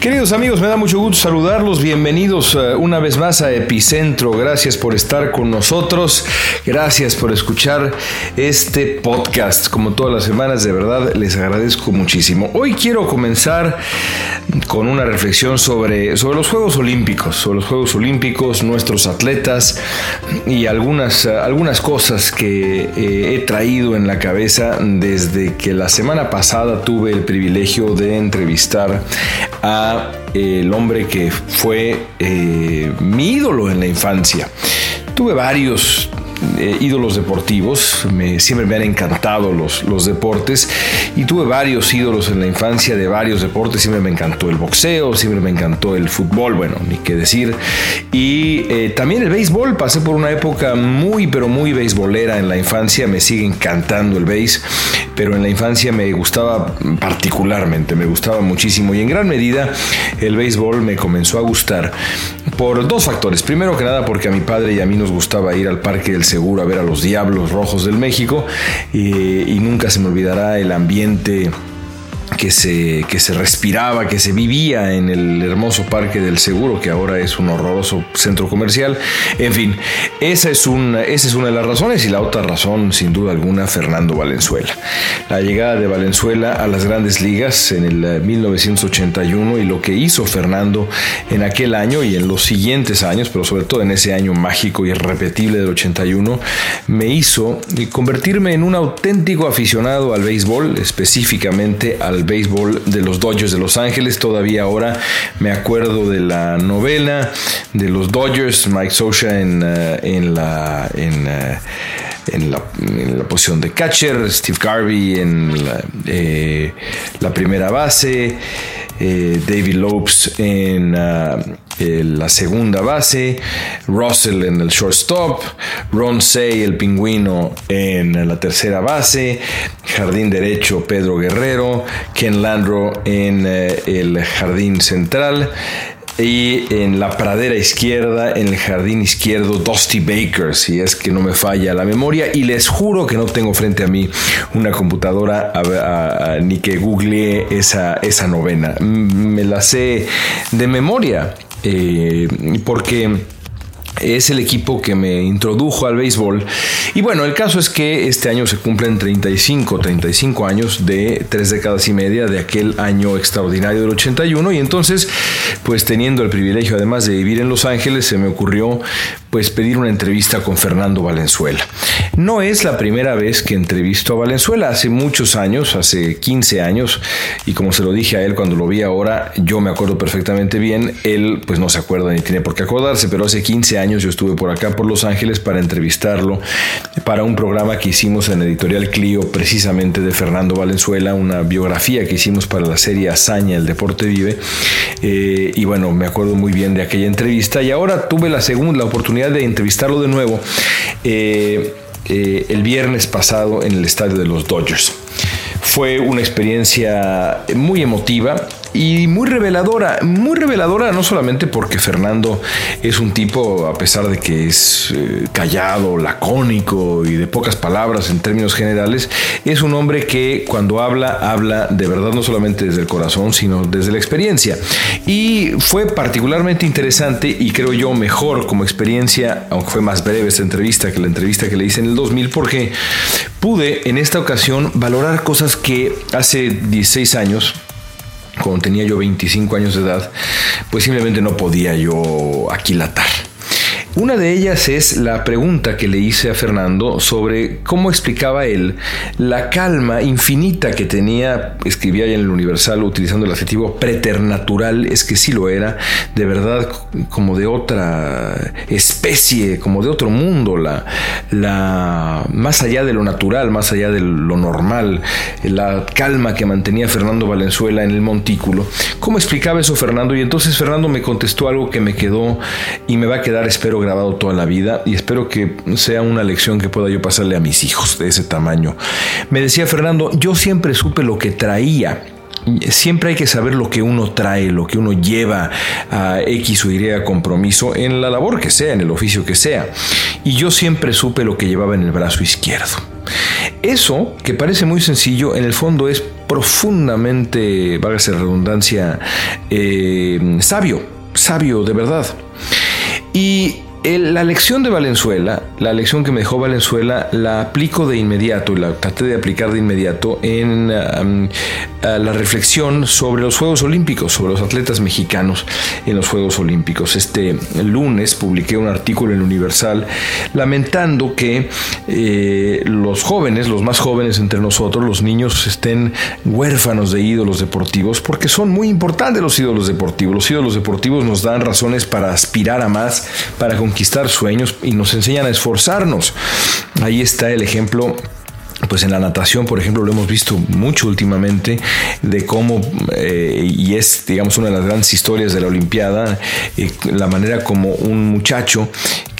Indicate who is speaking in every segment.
Speaker 1: Queridos amigos, me da mucho gusto saludarlos. Bienvenidos uh, una vez más a Epicentro. Gracias por estar con nosotros. Gracias por escuchar este podcast. Como todas las semanas, de verdad les agradezco muchísimo. Hoy quiero comenzar con una reflexión sobre, sobre los Juegos Olímpicos, sobre los Juegos Olímpicos, nuestros atletas y algunas, uh, algunas cosas que eh, he traído en la cabeza desde que la semana pasada tuve el privilegio de entrevistar a el hombre que fue eh, mi ídolo en la infancia. Tuve varios eh, ídolos deportivos, siempre me han encantado los, los deportes y tuve varios ídolos en la infancia de varios deportes, siempre me encantó el boxeo, siempre me encantó el fútbol, bueno, ni qué decir, y eh, también el béisbol, pasé por una época muy pero muy beisbolera en la infancia, me sigue encantando el béis, pero en la infancia me gustaba particularmente, me gustaba muchísimo. Y en gran medida el béisbol me comenzó a gustar por dos factores, primero que nada porque a mi padre y a mí nos gustaba ir al Parque del Seguro a ver a los Diablos Rojos del México eh, y nunca se me olvidará el ambiente que se, que se respiraba, que se vivía en el hermoso Parque del Seguro, que ahora es un horroroso centro comercial. En fin, esa es, una, esa es una de las razones y la otra razón, sin duda alguna, Fernando Valenzuela. La llegada de Valenzuela a las grandes ligas en el 1981 y lo que hizo Fernando en aquel año y en los siguientes años, pero sobre todo en ese año mágico y irrepetible del 81, me hizo convertirme en un auténtico aficionado al béisbol, específicamente al béisbol de los Dodgers de Los Ángeles. Todavía ahora me acuerdo de la novela de los Dodgers, Mike Socha en, uh, en la... En, uh, en la, en la, posición de catcher, Steve Garvey en la, eh, la primera base, eh, David Lopes en uh, eh, la segunda base, Russell en el shortstop, Ron Say el pingüino en la tercera base, jardín derecho Pedro Guerrero, Ken Landro en eh, el jardín central y en la pradera izquierda, en el jardín izquierdo, Dusty Baker, si es que no me falla la memoria. Y les juro que no tengo frente a mí una computadora a, ni que googleé esa, esa novena. Me la sé de memoria, eh, porque es el equipo que me introdujo al béisbol. Y bueno, el caso es que este año se cumplen 35, 35 años de tres décadas y media de aquel año extraordinario del 81 y entonces, pues teniendo el privilegio además de vivir en Los Ángeles, se me ocurrió pues pedir una entrevista con Fernando Valenzuela. No es la primera vez que entrevisto a Valenzuela, hace muchos años, hace 15 años, y como se lo dije a él cuando lo vi ahora, yo me acuerdo perfectamente bien, él pues no se acuerda ni tiene por qué acordarse, pero hace 15 años yo estuve por acá por Los Ángeles para entrevistarlo para un programa que hicimos en Editorial Clio precisamente de Fernando Valenzuela, una biografía que hicimos para la serie Hazaña, El Deporte Vive, eh, y bueno, me acuerdo muy bien de aquella entrevista y ahora tuve la segunda, la oportunidad de entrevistarlo de nuevo eh, eh, el viernes pasado en el estadio de los Dodgers. Fue una experiencia muy emotiva y muy reveladora, muy reveladora no solamente porque Fernando es un tipo, a pesar de que es eh, callado, lacónico y de pocas palabras en términos generales, es un hombre que cuando habla, habla de verdad no solamente desde el corazón, sino desde la experiencia. Y fue particularmente interesante y creo yo mejor como experiencia, aunque fue más breve esta entrevista que la entrevista que le hice en el 2000, porque pude en esta ocasión valorar cosas que hace 16 años cuando tenía yo 25 años de edad, pues simplemente no podía yo aquilatar. Una de ellas es la pregunta que le hice a Fernando sobre cómo explicaba él la calma infinita que tenía, escribía en el Universal utilizando el adjetivo preternatural, es que sí lo era, de verdad como de otra especie, como de otro mundo, la, la, más allá de lo natural, más allá de lo normal, la calma que mantenía Fernando Valenzuela en el montículo. ¿Cómo explicaba eso Fernando? Y entonces Fernando me contestó algo que me quedó y me va a quedar, espero, grabado toda la vida y espero que sea una lección que pueda yo pasarle a mis hijos de ese tamaño. Me decía Fernando, yo siempre supe lo que traía siempre hay que saber lo que uno trae, lo que uno lleva a X o Y compromiso en la labor que sea, en el oficio que sea. Y yo siempre supe lo que llevaba en el brazo izquierdo. Eso, que parece muy sencillo, en el fondo es profundamente, válgase redundancia, eh, sabio, sabio de verdad. Y la lección de Valenzuela, la lección que me dejó Valenzuela, la aplico de inmediato y la traté de aplicar de inmediato en la reflexión sobre los Juegos Olímpicos, sobre los atletas mexicanos en los Juegos Olímpicos. Este lunes publiqué un artículo en Universal lamentando que eh, los jóvenes, los más jóvenes entre nosotros, los niños, estén huérfanos de ídolos deportivos porque son muy importantes los ídolos deportivos. Los ídolos deportivos nos dan razones para aspirar a más, para conquistar sueños y nos enseñan a esforzarnos. Ahí está el ejemplo pues en la natación, por ejemplo, lo hemos visto mucho últimamente de cómo, eh, y es, digamos, una de las grandes historias de la Olimpiada, eh, la manera como un muchacho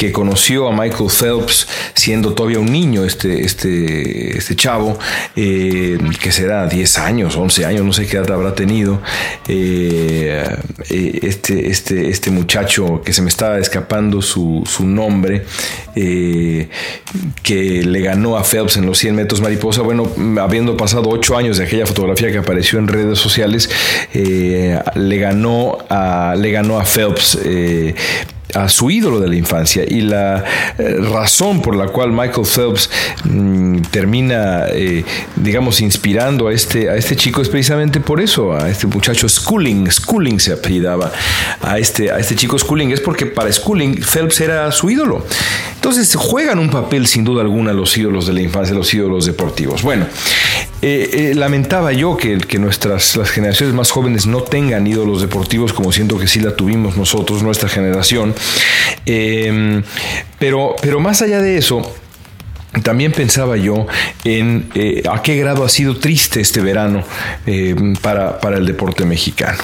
Speaker 1: que conoció a Michael Phelps siendo todavía un niño, este, este, este chavo, eh, que será 10 años, 11 años, no sé qué edad habrá tenido, este, este, este muchacho que se me estaba escapando su, su nombre, que le ganó a Phelps en los 100 metros mariposa, bueno, habiendo pasado ocho años de aquella fotografía que apareció en redes sociales, eh, le ganó a, le ganó a Phelps. Eh, a su ídolo de la infancia y la eh, razón por la cual Michael Phelps mm, termina, digamos, inspirando a este, a este chico es precisamente por eso, a este muchacho Schooling, Schooling se apellidaba a este, a este chico Schooling, es porque para Schooling Phelps era su ídolo. Entonces juegan un papel sin duda alguna los ídolos de la infancia, los ídolos deportivos. Bueno, eh, eh, lamentaba yo que, nuestras las generaciones más jóvenes no tengan ídolos deportivos como siento que sí la tuvimos nosotros, nuestra generación. Eh, pero, pero más allá de eso, también pensaba yo en a qué grado ha sido triste este verano para, para, el deporte mexicano.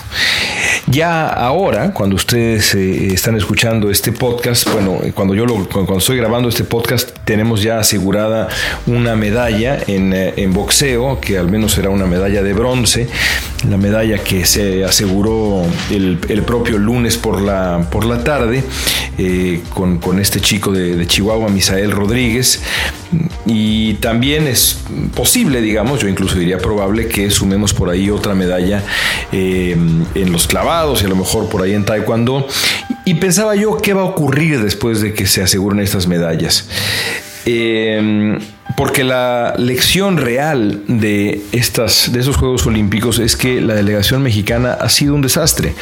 Speaker 1: Ya ahora, cuando ustedes eh, están escuchando este podcast, bueno, cuando yo lo, cuando estoy grabando este podcast, tenemos ya asegurada una medalla en, eh, en boxeo, que al menos será una medalla de bronce, la medalla que se aseguró el, el propio lunes por la, por la tarde, eh, con, con, este chico de, de Chihuahua, Misael Rodríguez. Y también es posible, digamos, yo incluso diría probable que sumemos por ahí otra medalla en los clavados y a lo mejor por ahí en Taekwondo. Y pensaba yo qué va a ocurrir después de que se aseguren estas medallas. Em, porque la lección real de, estas, de esos Juegos Olímpicos es que la delegación mexicana ha sido un desastre.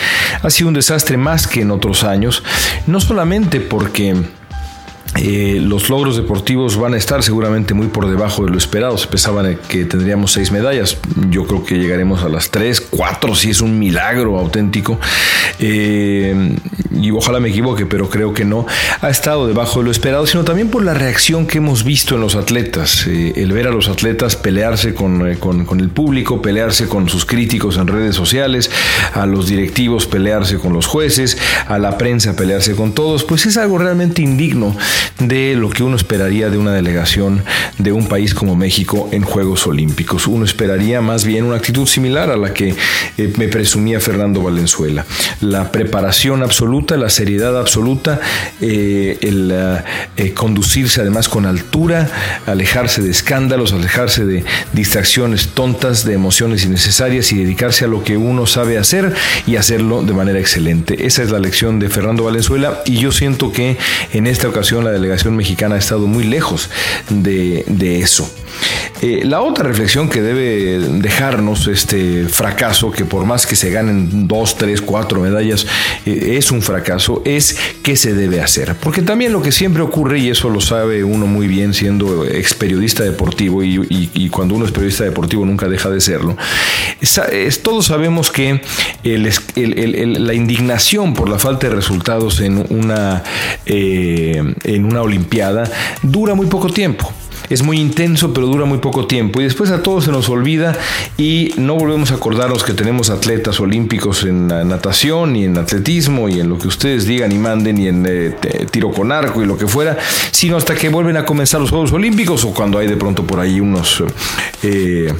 Speaker 1: Ha sido un desastre más que en otros años, no solamente porque eh, los logros deportivos van a estar seguramente muy por debajo de lo esperado. Se pensaban que tendríamos seis medallas. Yo creo que llegaremos a las tres, cuatro, si es un milagro auténtico. Eh, y ojalá me equivoque, pero creo que no. Ha estado debajo de lo esperado, sino también por la reacción que hemos visto en los atletas. Eh, el ver a los atletas pelearse con, con, el público, pelearse con sus críticos en redes sociales, a los directivos pelearse con los jueces, a la prensa pelearse con todos, pues es algo realmente indigno de lo que uno esperaría de una delegación de un país como México en Juegos Olímpicos. Uno esperaría más bien una actitud similar a la que eh, me presumía Fernando Valenzuela. La preparación absoluta, la seriedad absoluta, eh, el eh, conducirse además con altura, alejarse de escándalos, alejarse de distracciones tontas, de emociones innecesarias y dedicarse a lo que uno sabe hacer y hacerlo de manera excelente. Esa es la lección de Fernando Valenzuela y yo siento que en esta ocasión la delegación mexicana ha estado muy lejos de, eso. Eh, la otra reflexión que debe dejarnos este fracaso, que por más que se ganen dos, tres, cuatro medallas, eh, es un fracaso, es qué se debe hacer. Porque también lo que siempre ocurre, y eso lo sabe uno muy bien siendo ex periodista deportivo, y, cuando uno es periodista deportivo nunca deja de serlo, todos sabemos que la indignación por la falta de resultados en una, eh, una Olimpiada dura muy poco tiempo es muy intenso, pero dura muy poco tiempo. Y después a todos se nos olvida y no volvemos a acordarnos que tenemos atletas olímpicos en natación y en atletismo y en lo que ustedes digan y manden y en eh, tiro con arco y lo que fuera, sino hasta que vuelven a comenzar los Juegos Olímpicos o cuando hay de pronto por ahí unos... Eh,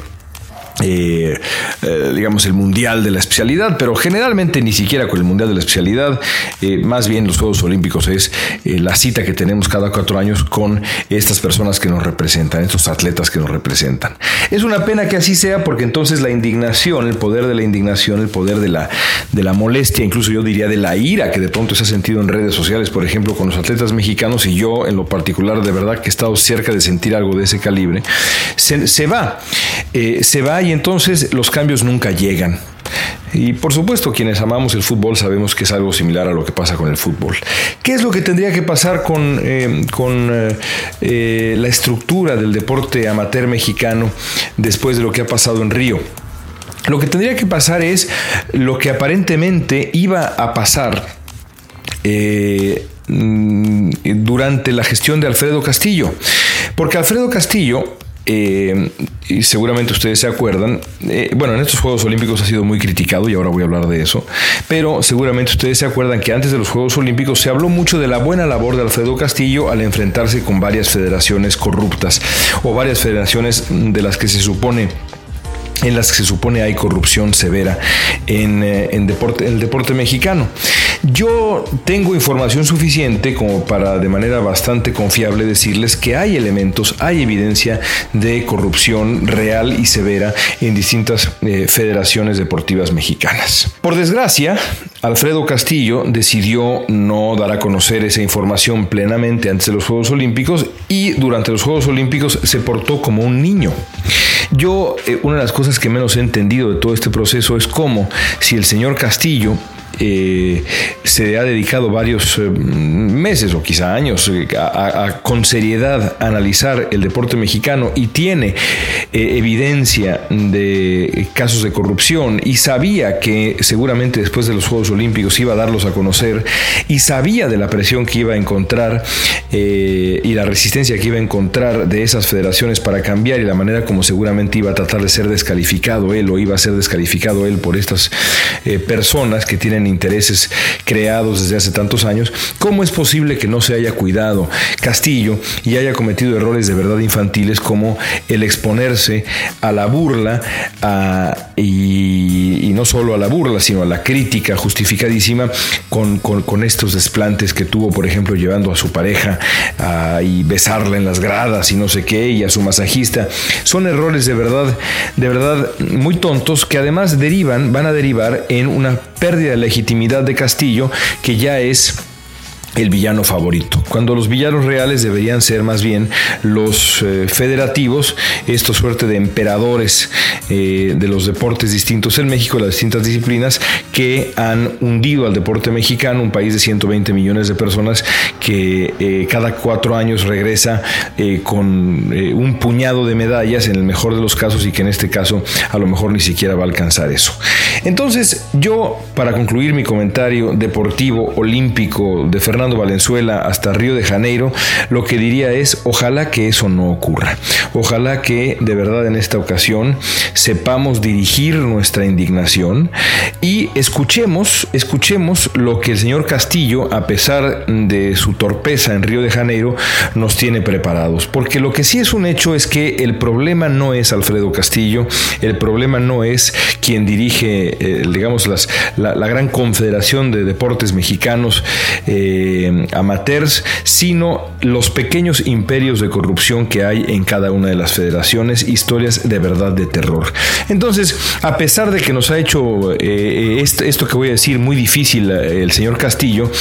Speaker 1: eh, eh, digamos, el Mundial de la Especialidad, pero generalmente ni siquiera con el Mundial de la Especialidad, eh, más bien los Juegos Olímpicos es la cita que tenemos cada cuatro años con estas personas que nos representan, estos atletas que nos representan. Es una pena que así sea porque entonces la indignación, el poder de la indignación, el poder de la, de la molestia, incluso yo diría de la ira que de pronto se ha sentido en redes sociales, por ejemplo, con los atletas mexicanos y yo en lo particular de verdad que he estado cerca de sentir algo de ese calibre, se, se va, se va y entonces los cambios nunca llegan. Y por supuesto, quienes amamos el fútbol sabemos que es algo similar a lo que pasa con el fútbol. ¿Qué es lo que tendría que pasar con, eh, con eh, eh, la estructura del deporte amateur mexicano después de lo que ha pasado en Río? Lo que tendría que pasar es lo que aparentemente iba a pasar mm, durante la gestión de Alfredo Castillo. Porque Alfredo Castillo eh, y seguramente ustedes se acuerdan, eh, bueno, en estos Juegos Olímpicos ha sido muy criticado y ahora voy a hablar de eso, pero seguramente ustedes se acuerdan que antes de los Juegos Olímpicos se habló mucho de la buena labor de Alfredo Castillo al enfrentarse con varias federaciones corruptas o varias federaciones de las que se supone en las que se supone hay corrupción severa en, eh, deporte, el deporte mexicano. Yo tengo información suficiente como para de manera bastante confiable decirles que hay elementos, hay evidencia de corrupción real y severa en distintas eh, federaciones deportivas mexicanas. Por desgracia, Alfredo Castillo decidió no dar a conocer esa información plenamente antes de los Juegos Olímpicos y durante los Juegos Olímpicos se portó como un niño. Yo, eh, una de las cosas que menos he entendido de todo este proceso es cómo si el señor Castillo eh, se ha dedicado varios eh, meses o quizá años eh, a, con seriedad analizar el deporte mexicano y tiene evidencia de casos de corrupción y sabía que seguramente después de los Juegos Olímpicos iba a darlos a conocer y sabía de la presión que iba a encontrar y la resistencia que iba a encontrar de esas federaciones para cambiar y la manera como seguramente iba a tratar de ser descalificado él o iba a ser descalificado él por estas personas que tienen intereses creados desde hace tantos años, ¿cómo es posible que no se haya cuidado Castillo y haya cometido errores de verdad infantiles como el exponerse a la burla y, no solo a la burla, sino a la crítica justificadísima con, estos desplantes que tuvo, por ejemplo, llevando a su pareja y besarla en las gradas y no sé qué, y a su masajista? Son errores de verdad, de verdad muy tontos que además derivan, van a derivar en una pérdida de legitimidad de Castillo, que ya es el villano favorito, cuando los villanos reales deberían ser más bien los eh, federativos, esto suerte de emperadores eh, de los deportes distintos en México, las distintas disciplinas, que han hundido al deporte mexicano, un país de 120 millones de personas que eh, cada cuatro años regresa con un puñado de medallas en el mejor de los casos y que en este caso a lo mejor ni siquiera va a alcanzar eso. Entonces yo, para concluir mi comentario deportivo olímpico de Fernando, Valenzuela hasta Río de Janeiro, lo que diría es ojalá que eso no ocurra. Ojalá que de verdad en esta ocasión sepamos dirigir nuestra indignación y escuchemos, escuchemos lo que el señor Castillo, a pesar de su torpeza en Río de Janeiro, nos tiene preparados. Porque lo que sí es un hecho es que el problema no es Alfredo Castillo, el problema no es quien dirige, eh, digamos, las, la, gran confederación de deportes mexicanos. Eh, eh, amateurs, sino los pequeños imperios de corrupción que hay en cada una de las federaciones, historias de verdad de terror. Entonces, a pesar de que nos ha hecho eh, esto, que voy a decir muy difícil eh, el señor Castillo,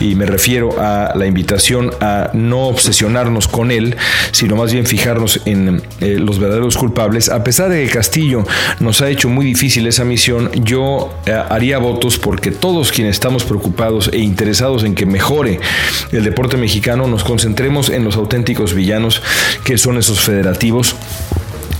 Speaker 1: y me refiero a la invitación a no obsesionarnos con él, sino más bien fijarnos en los verdaderos culpables, a pesar de que Castillo nos ha hecho muy difícil esa misión, yo haría votos porque todos quienes estamos preocupados e interesados en que mejor el deporte mexicano, nos concentremos en los auténticos villanos que son esos federativos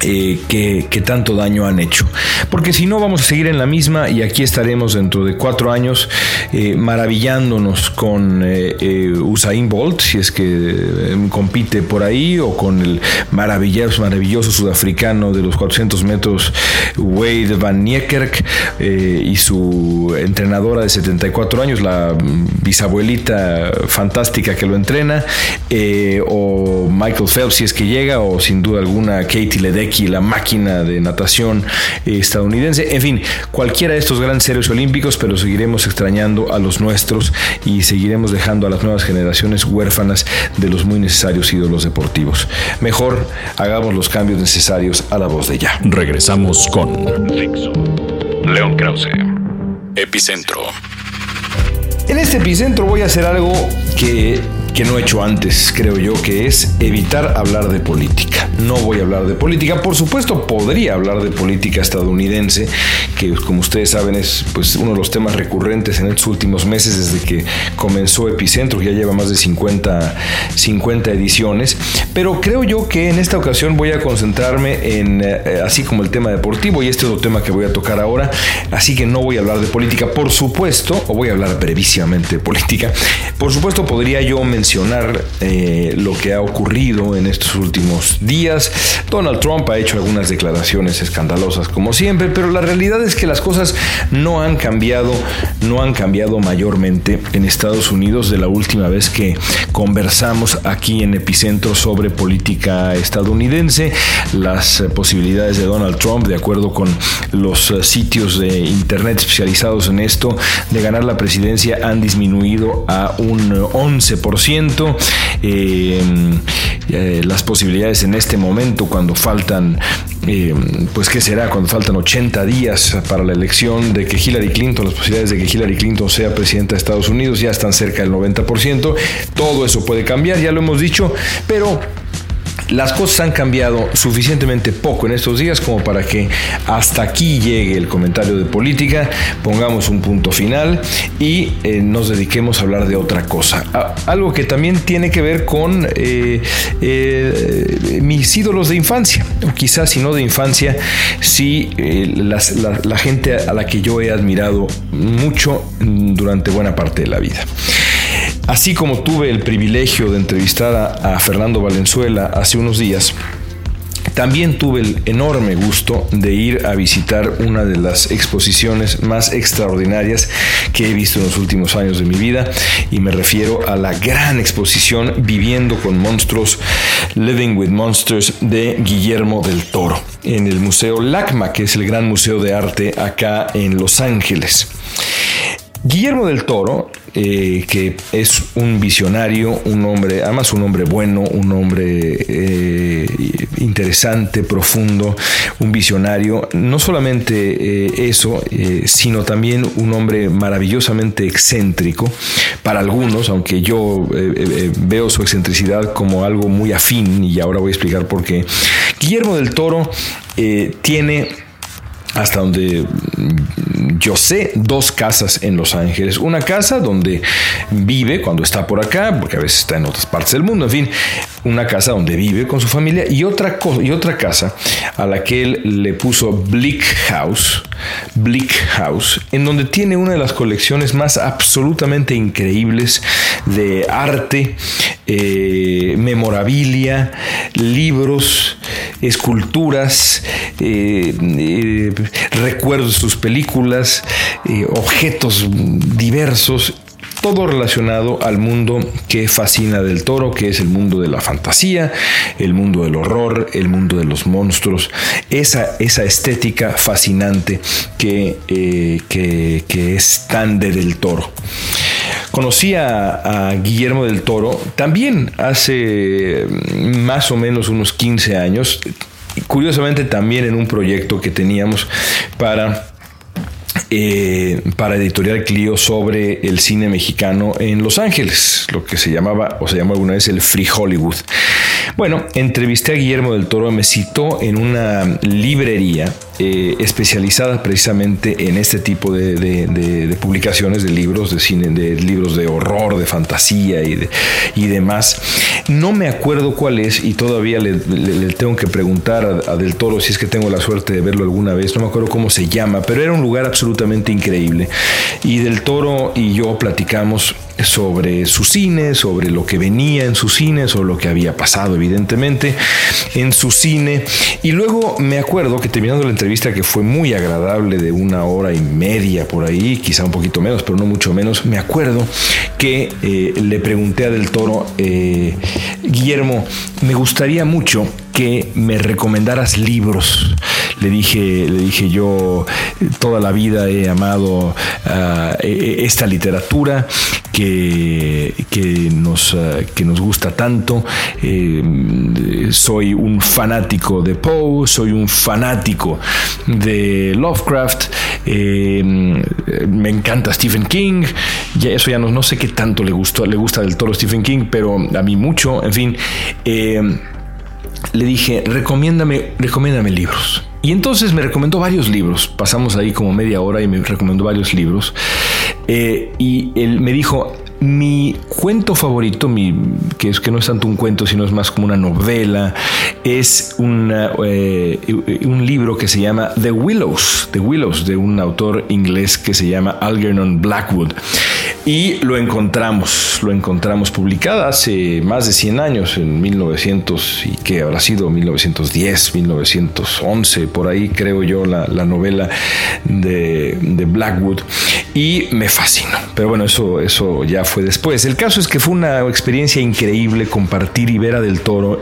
Speaker 1: eh, que, tanto daño han hecho. Porque si no, vamos a seguir en la misma y aquí estaremos dentro de cuatro años eh, maravillándonos con eh, Usain Bolt, si es que compite por ahí, o con el maravilloso, maravilloso sudafricano de los 400 metros, Wade Van Niekerk, y su entrenadora de 74 años, la bisabuelita fantástica que lo entrena, o Michael Phelps, si es que llega, o sin duda alguna Katie Ledeck Ledecky, la máquina de natación estadounidense. En fin, cualquiera de estos grandes héroes olímpicos, pero seguiremos extrañando a los nuestros y seguiremos dejando a las nuevas generaciones huérfanas de los muy necesarios ídolos deportivos. Mejor hagamos los cambios necesarios a la voz de ya.
Speaker 2: Regresamos con
Speaker 3: León Krause.
Speaker 2: Epicentro.
Speaker 1: En este epicentro voy a hacer algo que que no he hecho antes, creo yo, que es evitar hablar de política. No voy a hablar de política, por supuesto podría hablar de política estadounidense, que como ustedes saben es pues, uno de los temas recurrentes en estos últimos meses desde que comenzó Epicentro, que ya lleva más de 50, 50 ediciones, pero creo yo que en esta ocasión voy a concentrarme en, eh, así como el tema deportivo, y este es otro tema que voy a tocar ahora, así que no voy a hablar de política, por supuesto, o voy a hablar brevísimamente de política, por supuesto podría yo mencionar eh, lo que ha ocurrido en estos últimos días. Donald Trump ha hecho algunas declaraciones escandalosas como siempre, pero la realidad es que las cosas no han cambiado, no han cambiado mayormente en Estados Unidos de la última vez que conversamos aquí en Epicentro sobre política estadounidense. Las eh, posibilidades de Donald Trump, de acuerdo con los eh, sitios de internet especializados en esto, de ganar la presidencia han disminuido a un 11%. Eh, eh, las posibilidades en este momento, cuando faltan, eh, pues qué será, cuando faltan 80 días para la elección de que Hillary Clinton, las posibilidades de que Hillary Clinton sea presidenta de Estados Unidos ya están cerca del 90%. Todo eso puede cambiar, ya lo hemos dicho, pero las cosas han cambiado suficientemente poco en estos días como para que hasta aquí llegue el comentario de política, pongamos un punto final y eh, nos dediquemos a hablar de otra cosa. algo que también tiene que ver con eh, eh, mis ídolos de infancia, o quizás si no de infancia, sí la, la gente a la que yo he admirado mucho durante buena parte de la vida. Así como tuve el privilegio de entrevistar a, Fernando Valenzuela hace unos días, también tuve el enorme gusto de ir a visitar una de las exposiciones más extraordinarias que he visto en los últimos años de mi vida y me refiero a la gran exposición Viviendo con Monstruos, Living with Monsters de Guillermo del Toro en el Museo LACMA, que es el gran museo de arte acá en Los Ángeles. Guillermo del Toro, eh, que es un visionario, un hombre, además un hombre bueno, un hombre eh, interesante, profundo, un visionario, no solamente eh, eso, sino también un hombre maravillosamente excéntrico para algunos, aunque yo veo su excentricidad como algo muy afín y ahora voy a explicar por qué. Guillermo del Toro tiene hasta donde yo sé, dos casas en Los Ángeles. Una casa donde vive cuando está por acá, porque a veces está en otras partes del mundo, en fin, una casa donde vive con su familia y otra, y otra casa a la que él le puso Bleak House, Bleak House, en donde tiene una de las colecciones más absolutamente increíbles de arte, eh, memorabilia, libros, esculturas, eh, eh, recuerdos de sus películas, objetos diversos todo relacionado al mundo que fascina del toro, que es el mundo de la fantasía, el mundo del horror, el mundo de los monstruos, esa, esa estética fascinante que, que, es tan de del toro. Conocí a, Guillermo del Toro también hace más o menos unos 15 años, curiosamente también en un proyecto que teníamos para eh, para Editorial Clio sobre el cine mexicano en Los Ángeles, lo que se llamaba o se llamó alguna vez el Free Hollywood. Bueno, entrevisté a Guillermo del Toro, me citó en una librería eh, especializada precisamente en este tipo de, publicaciones de libros de cine, de libros de horror, de fantasía y, y demás. No me acuerdo cuál es y todavía le, tengo que preguntar a, Del Toro si es que tengo la suerte de verlo alguna vez. No me acuerdo cómo se llama, pero era un lugar absolutamente increíble. Y Del Toro y yo platicamos sobre su cine, sobre lo que venía en su cine, sobre lo que había pasado evidentemente en su cine. Y luego me acuerdo que terminando la entrevista que fue muy agradable de una hora y media por ahí, quizá un poquito menos, pero no mucho menos, me acuerdo que eh, le pregunté a Del Toro, eh, Guillermo, me gustaría mucho que me recomendaras libros. Le dije, le dije yo toda la vida he amado ah, e, e, esta literatura que, que, nos, ah, que nos gusta tanto. Eh, soy un fanático de Poe, soy un fanático de Lovecraft, eh, me encanta Stephen King, ya eso ya no, no sé qué tanto le, gustó, le gusta del toro Stephen King, pero a mí mucho, en fin. Eh, le dije, recomiéndame, recomiéndame libros. Y entonces me recomendó varios libros. Pasamos ahí como media hora y me recomendó varios libros. Eh, y él me dijo, mi cuento favorito, que es que no es tanto un cuento, sino es más como una novela, es eh, un libro que se llama The Willows, The Willows, de un autor inglés que se llama Algernon Blackwood. Y lo encontramos, lo encontramos publicada hace más de 100 años, en 1900, y que habrá sido 1910, 1911, por ahí creo yo, la, novela de, de, Blackwood. Y me fascinó. Pero bueno, eso, eso ya fue después. El caso es que fue una experiencia increíble compartir y ver a Del Toro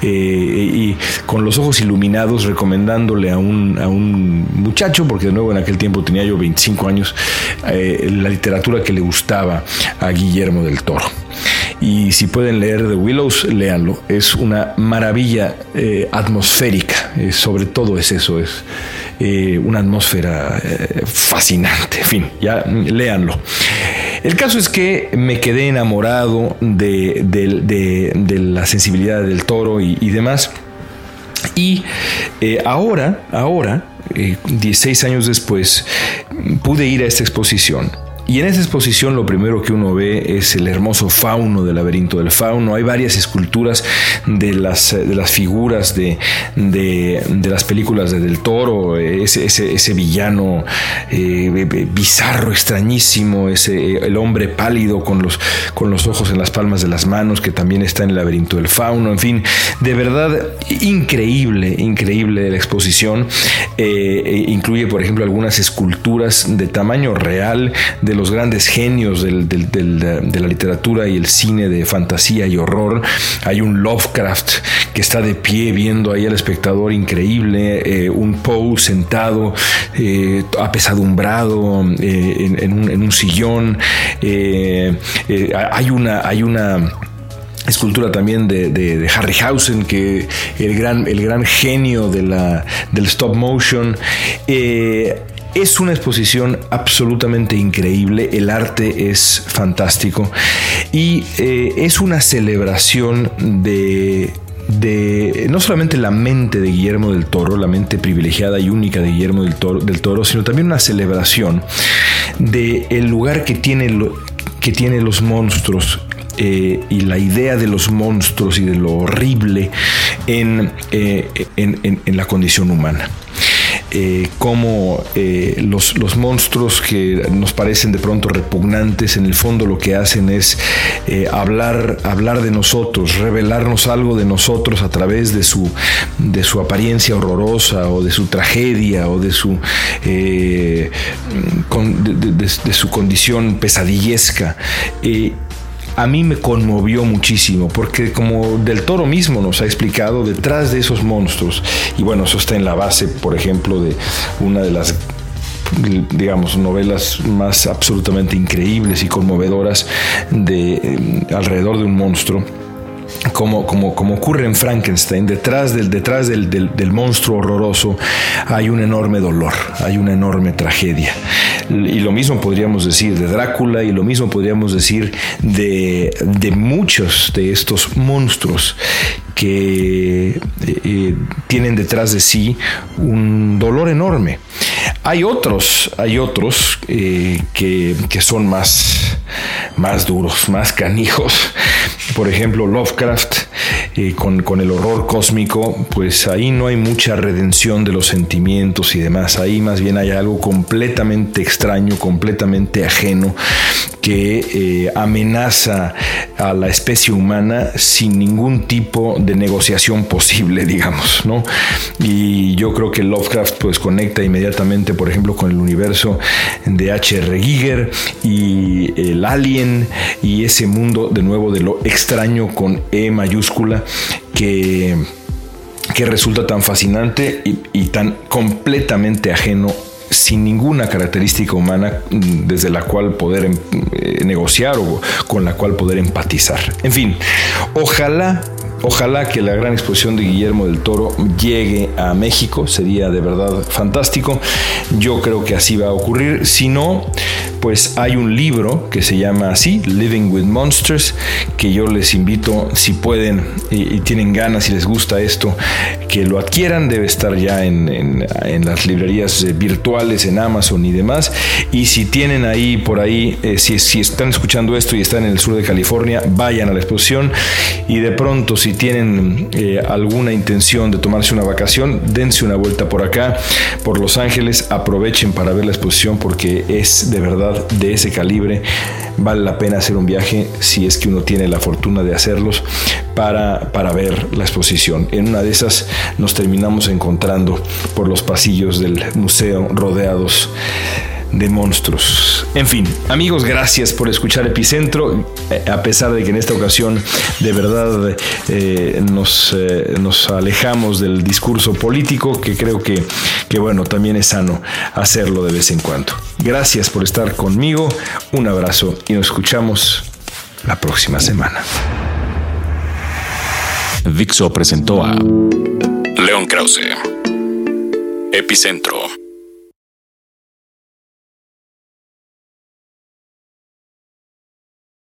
Speaker 1: eh, y con los ojos iluminados recomendándole a un, a un muchacho, porque de nuevo en aquel tiempo tenía yo 25 años, eh, la literatura que le gustaba a Guillermo del Toro. Y si pueden leer The Willows, léanlo. Es una maravilla eh, atmosférica. Sobre todo es eso, es eh, una atmósfera fascinante. En fin, ya léanlo. El caso es que me quedé enamorado de, la sensibilidad del toro y, demás. Y ahora, ahora, 16 años después, pude ir a esta exposición y en esa exposición lo primero que uno ve es el hermoso fauno del laberinto del fauno. Hay varias esculturas de las, de las figuras de, de, las películas de Del Toro, ese, ese, villano eh, bizarro, extrañísimo, ese, el hombre pálido con los, con los ojos en las palmas de las manos que también está en el laberinto del fauno. En fin, de verdad increíble, increíble la exposición. Eh, eh, incluye, por ejemplo, algunas esculturas de tamaño real de los grandes genios de la literatura y el cine de fantasía y horror. Hay un Lovecraft que está de pie viendo ahí al espectador increíble, eh, un Poe sentado, eh, apesadumbrado eh, en, un, sillón. hay una... Hay una escultura también de, Harryhausen, que el gran, el gran genio de la, del stop motion. Es una exposición absolutamente increíble, el arte es fantástico y eh, es una celebración de no solamente la mente de Guillermo del Toro, la mente privilegiada y única de Guillermo del Toro, del sino también una celebración de el lugar que tiene, que tiene los monstruos eh, y la idea de los monstruos y de lo horrible en, eh, en la condición humana eh, cómo eh, los, los, monstruos que nos parecen de pronto repugnantes, en el fondo lo que hacen es eh, hablar, hablar de nosotros, revelarnos algo de nosotros a través de su, de su apariencia horrorosa o de su tragedia o de su, de, su condición pesadillesca a mí me conmovió muchísimo, porque como del toro mismo nos ha explicado, detrás de esos monstruos, y bueno, eso está en la base, por ejemplo, de una de las digamos, novelas más absolutamente increíbles y conmovedoras de eh, alrededor de un monstruo como, como, como, ocurre en Frankenstein, detrás, del, detrás del, del, monstruo horroroso hay un enorme dolor, hay una enorme tragedia. Y lo mismo podríamos decir de Drácula y lo mismo podríamos decir de, de muchos de estos monstruos que eh, tienen detrás de sí un dolor enorme. Hay otros, hay otros eh, que, que, son más, más duros, más canijos. Por ejemplo, Lovecraft, eh, con, con, el horror cósmico, pues ahí no hay mucha redención de los sentimientos y demás. Ahí más bien hay algo completamente extraño, completamente ajeno, que eh, amenaza a la especie humana sin ningún tipo de negociación posible, digamos, ¿no? Y yo creo que Lovecraft pues conecta inmediatamente, por ejemplo, con el universo de H.R. Giger y el Alien y ese mundo de nuevo de lo extraño con E mayúscula que que resulta tan fascinante y, tan completamente ajeno sin ninguna característica humana mm, desde la cual poder em, eh, negociar o con la cual poder empatizar. En fin, ojalá Ojalá que la gran exposición de Guillermo del Toro llegue a México, sería de verdad fantástico. Yo creo que así va a ocurrir. Si no, pues hay un libro que se llama así, Living with Monsters, que yo les invito, si pueden y, tienen ganas y les gusta esto, que lo adquieran. Debe estar ya en, las librerías eh, virtuales, en Amazon y demás. Y si tienen ahí por ahí, eh, si, si están escuchando esto y están en el sur de California, vayan a la exposición. Y de pronto, si tienen eh, alguna intención de tomarse una vacación, dense una vuelta por acá, por Los Ángeles, aprovechen para ver la exposición porque es de verdad de ese calibre. Vale la pena hacer un viaje si es que uno tiene la fortuna de hacerlos para, para ver la exposición. En una de esas nos terminamos encontrando por los pasillos del museo rodeados de monstruos. En fin, amigos, gracias por escuchar Epicentro, eh, a pesar de que en esta ocasión de verdad eh, nos, eh, nos, alejamos del discurso político, que creo que, que bueno, también es sano hacerlo de vez en cuando. Gracias por estar conmigo, un abrazo y nos escuchamos la próxima semana.
Speaker 2: Dixo presentó a León Krause. Epicentro